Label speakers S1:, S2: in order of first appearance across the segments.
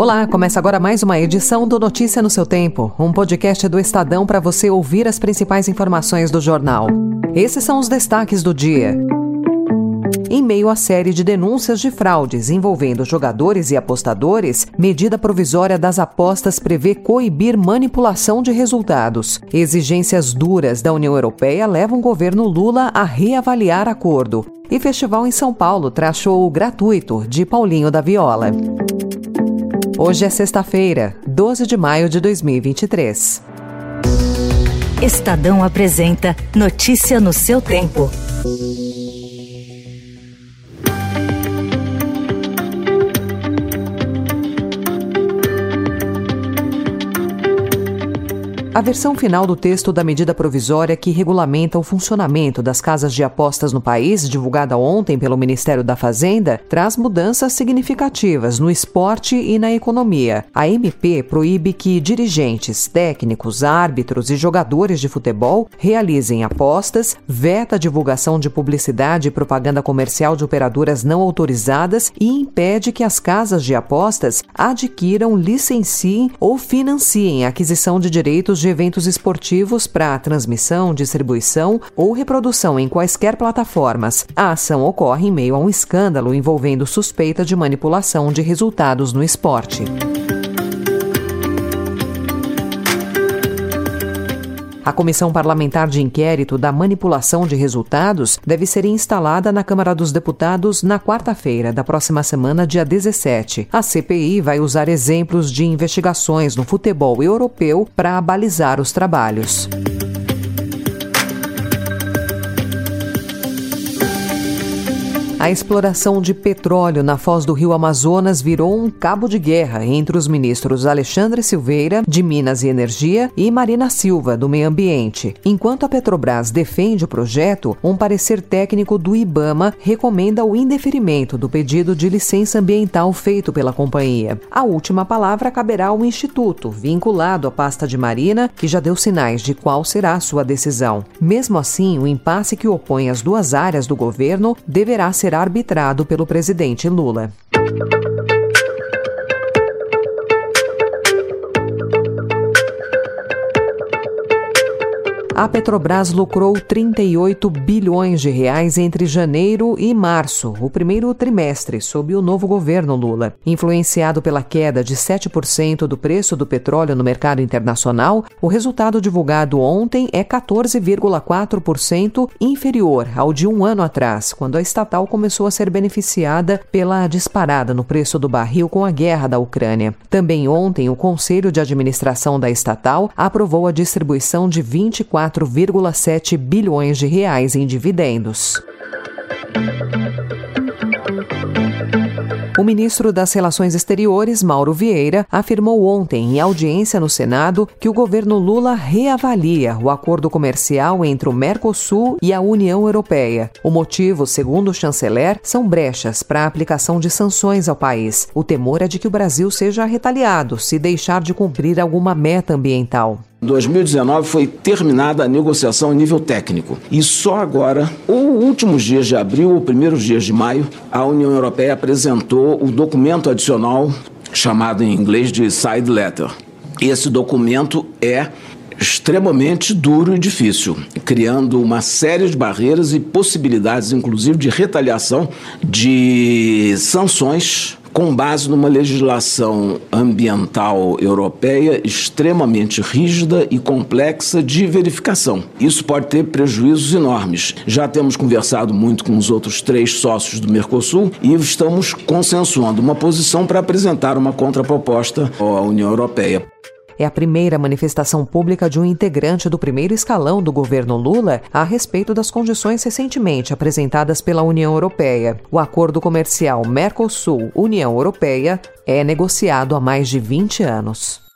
S1: Olá, começa agora mais uma edição do Notícia no seu Tempo, um podcast do Estadão para você ouvir as principais informações do jornal. Esses são os destaques do dia. Em meio à série de denúncias de fraudes envolvendo jogadores e apostadores, medida provisória das apostas prevê coibir manipulação de resultados. Exigências duras da União Europeia levam o governo Lula a reavaliar acordo. E festival em São Paulo traz show gratuito de Paulinho da Viola. Hoje é sexta-feira, 12 de maio de 2023.
S2: Estadão apresenta Notícia no seu tempo.
S1: A versão final do texto da medida provisória que regulamenta o funcionamento das casas de apostas no país, divulgada ontem pelo Ministério da Fazenda, traz mudanças significativas no esporte e na economia. A MP proíbe que dirigentes, técnicos, árbitros e jogadores de futebol realizem apostas, veta a divulgação de publicidade e propaganda comercial de operadoras não autorizadas e impede que as casas de apostas adquiram, licenciem ou financiem a aquisição de direitos de eventos esportivos para transmissão, distribuição ou reprodução em quaisquer plataformas. A ação ocorre em meio a um escândalo envolvendo suspeita de manipulação de resultados no esporte. A Comissão Parlamentar de Inquérito da Manipulação de Resultados deve ser instalada na Câmara dos Deputados na quarta-feira da próxima semana, dia 17. A CPI vai usar exemplos de investigações no futebol europeu para balizar os trabalhos. A exploração de petróleo na foz do rio Amazonas virou um cabo de guerra entre os ministros Alexandre Silveira, de Minas e Energia, e Marina Silva, do Meio Ambiente. Enquanto a Petrobras defende o projeto, um parecer técnico do IBAMA recomenda o indeferimento do pedido de licença ambiental feito pela companhia. A última palavra caberá ao Instituto, vinculado à pasta de Marina, que já deu sinais de qual será sua decisão. Mesmo assim, o impasse que opõe as duas áreas do governo deverá ser será arbitrado pelo presidente Lula. A Petrobras lucrou 38 bilhões de reais entre janeiro e março, o primeiro trimestre, sob o novo governo Lula. Influenciado pela queda de 7% do preço do petróleo no mercado internacional, o resultado divulgado ontem é 14,4% inferior ao de um ano atrás, quando a estatal começou a ser beneficiada pela disparada no preço do barril com a guerra da Ucrânia. Também ontem, o Conselho de Administração da estatal aprovou a distribuição de 24 4,7 bilhões de reais em dividendos. O ministro das Relações Exteriores, Mauro Vieira, afirmou ontem, em audiência no Senado, que o governo Lula reavalia o acordo comercial entre o Mercosul e a União Europeia. O motivo, segundo o chanceler, são brechas para a aplicação de sanções ao país. O temor é de que o Brasil seja retaliado se deixar de cumprir alguma meta ambiental.
S3: Em 2019 foi terminada a negociação a nível técnico. E só agora, os últimos dias de abril ou primeiros dias de maio, a União Europeia apresentou o documento adicional chamado em inglês de side letter. Esse documento é extremamente duro e difícil, criando uma série de barreiras e possibilidades, inclusive, de retaliação de sanções com base numa legislação ambiental europeia extremamente rígida e complexa de verificação. Isso pode ter prejuízos enormes. Já temos conversado muito com os outros três sócios do Mercosul e estamos consensuando uma posição para apresentar uma contraproposta à União Europeia.
S1: É a primeira manifestação pública de um integrante do primeiro escalão do governo Lula a respeito das condições recentemente apresentadas pela União Europeia. O acordo comercial Mercosul-União Europeia é negociado há mais de 20 anos.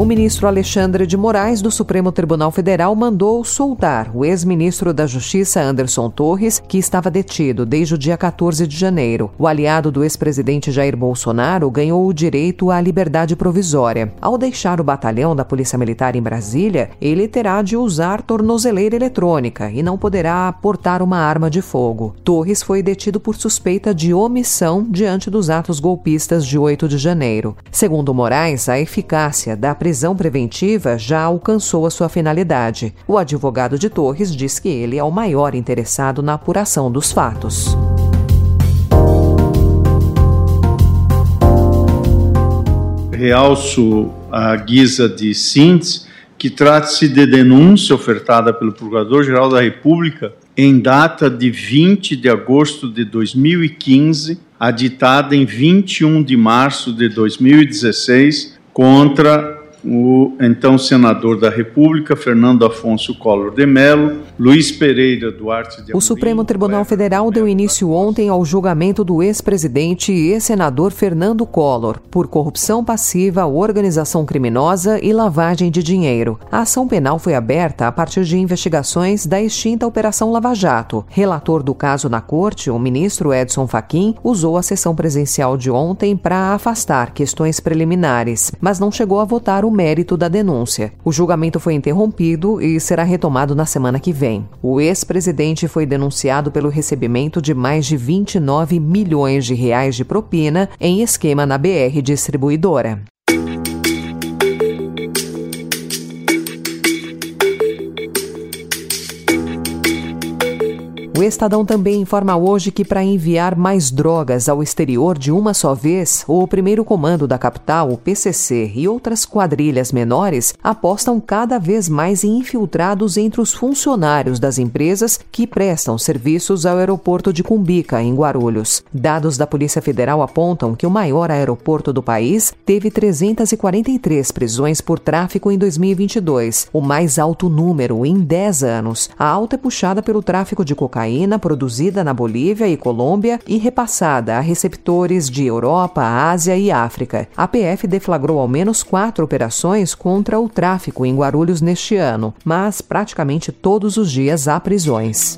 S1: O ministro Alexandre de Moraes, do Supremo Tribunal Federal, mandou soltar o ex-ministro da Justiça, Anderson Torres, que estava detido desde o dia 14 de janeiro. O aliado do ex-presidente Jair Bolsonaro ganhou o direito à liberdade provisória. Ao deixar o batalhão da Polícia Militar em Brasília, ele terá de usar tornozeleira eletrônica e não poderá portar uma arma de fogo. Torres foi detido por suspeita de omissão diante dos atos golpistas de 8 de janeiro. Segundo Moraes, a eficácia da prisão prisão preventiva já alcançou a sua finalidade. O advogado de Torres diz que ele é o maior interessado na apuração dos fatos.
S4: Realço a guisa de síntese que trata-se de denúncia ofertada pelo Procurador-Geral da República em data de 20 de agosto de 2015, aditada em 21 de março de 2016, contra o então senador da República, Fernando Afonso Collor de Mello, Luiz Pereira Duarte de Amorim,
S1: O Supremo Tribunal Federal deu início ontem ao julgamento do ex-presidente e ex-senador Fernando Collor por corrupção passiva, organização criminosa e lavagem de dinheiro. A ação penal foi aberta a partir de investigações da extinta Operação Lava Jato. Relator do caso na corte, o ministro Edson Fachin usou a sessão presencial de ontem para afastar questões preliminares, mas não chegou a votar o o mérito da denúncia. O julgamento foi interrompido e será retomado na semana que vem. O ex-presidente foi denunciado pelo recebimento de mais de 29 milhões de reais de propina em esquema na BR Distribuidora. O Estadão também informa hoje que, para enviar mais drogas ao exterior de uma só vez, o primeiro comando da capital, o PCC, e outras quadrilhas menores apostam cada vez mais em infiltrados entre os funcionários das empresas que prestam serviços ao aeroporto de Cumbica, em Guarulhos. Dados da Polícia Federal apontam que o maior aeroporto do país teve 343 prisões por tráfico em 2022, o mais alto número em 10 anos. A alta é puxada pelo tráfico de cocaína cocaína produzida na Bolívia e Colômbia e repassada a receptores de Europa, Ásia e África. A PF deflagrou ao menos quatro operações contra o tráfico em Guarulhos neste ano, mas praticamente todos os dias há prisões.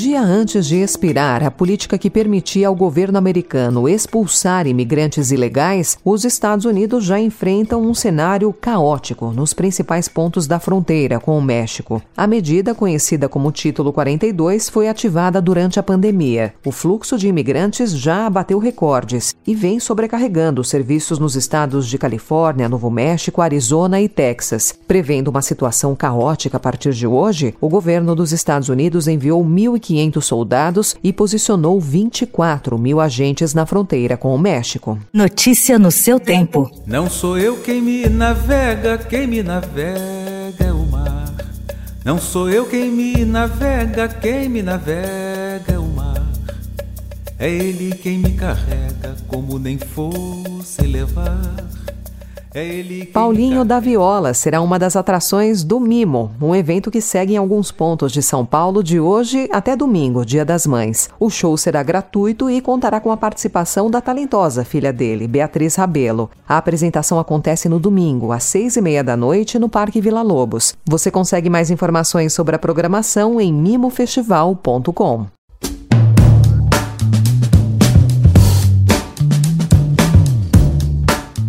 S1: Dia antes de expirar a política que permitia ao governo americano expulsar imigrantes ilegais, os Estados Unidos já enfrentam um cenário caótico nos principais pontos da fronteira com o México. A medida, conhecida como Título 42, foi ativada durante a pandemia. O fluxo de imigrantes já abateu recordes e vem sobrecarregando os serviços nos estados de Califórnia, Novo México, Arizona e Texas. Prevendo uma situação caótica a partir de hoje, o governo dos Estados Unidos enviou mil 1.500 soldados e posicionou 24 mil agentes na fronteira com o México.
S2: Notícia no seu tempo.
S5: Não sou eu quem me navega, quem me navega é o mar. Não sou eu quem me navega, quem me navega é o mar. É ele quem me carrega, como nem fosse levar.
S1: É Paulinho da Viola será uma das atrações do Mimo, um evento que segue em alguns pontos de São Paulo de hoje até domingo, Dia das Mães. O show será gratuito e contará com a participação da talentosa filha dele, Beatriz Rabelo. A apresentação acontece no domingo, às seis e meia da noite, no Parque Vila Lobos. Você consegue mais informações sobre a programação em mimofestival.com.